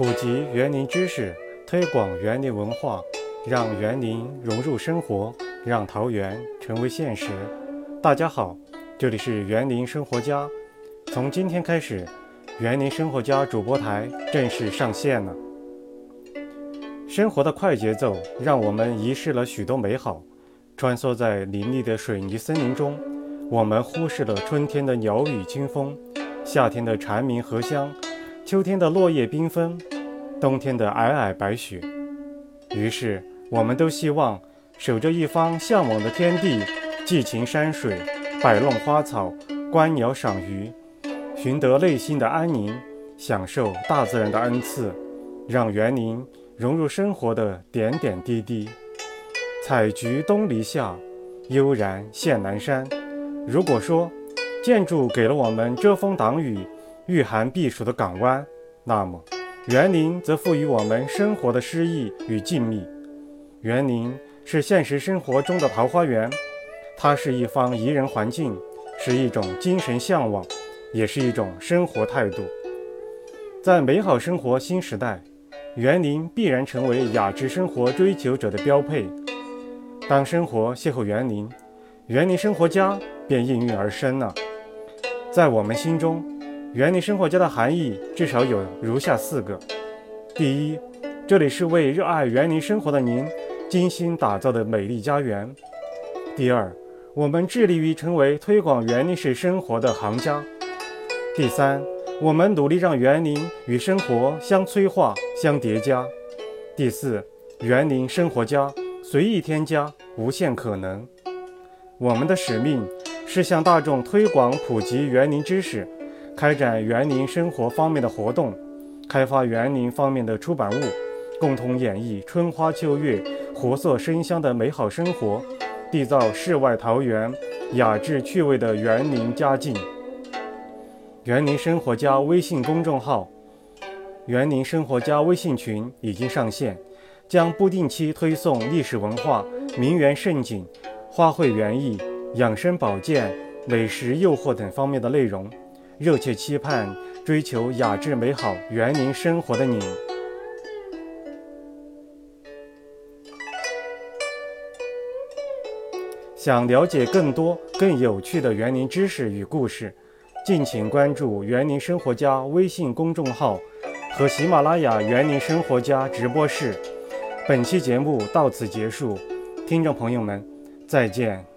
普及园林知识，推广园林文化，让园林融入生活，让桃园成为现实。大家好，这里是园林生活家。从今天开始，园林生活家主播台正式上线了。生活的快节奏让我们遗失了许多美好。穿梭在林立的水泥森林中，我们忽视了春天的鸟语清风，夏天的蝉鸣荷香。秋天的落叶缤纷，冬天的皑皑白雪。于是，我们都希望守着一方向往的天地，寄情山水，摆弄花草，观鸟赏鱼，寻得内心的安宁，享受大自然的恩赐，让园林融入生活的点点滴滴。采菊东篱下，悠然见南山。如果说建筑给了我们遮风挡雨。御寒避暑的港湾，那么园林则赋予我们生活的诗意与静谧。园林是现实生活中的桃花源，它是一方宜人环境，是一种精神向往，也是一种生活态度。在美好生活新时代，园林必然成为雅致生活追求者的标配。当生活邂逅园林，园林生活家便应运而生了。在我们心中。园林生活家的含义至少有如下四个：第一，这里是为热爱园林生活的您精心打造的美丽家园；第二，我们致力于成为推广园林式生活的行家；第三，我们努力让园林与生活相催化、相叠加；第四，园林生活家随意添加，无限可能。我们的使命是向大众推广普及园林知识。开展园林生活方面的活动，开发园林方面的出版物，共同演绎春花秋月、活色生香的美好生活，缔造世外桃源、雅致趣味的园林佳境。园林生活家微信公众号、园林生活家微信群已经上线，将不定期推送历史文化、名园胜景、花卉园艺、养生保健、美食诱惑等方面的内容。热切期盼追求雅致美好园林生活的你。想了解更多更有趣的园林知识与故事，敬请关注“园林生活家”微信公众号和喜马拉雅“园林生活家”直播室。本期节目到此结束，听众朋友们，再见。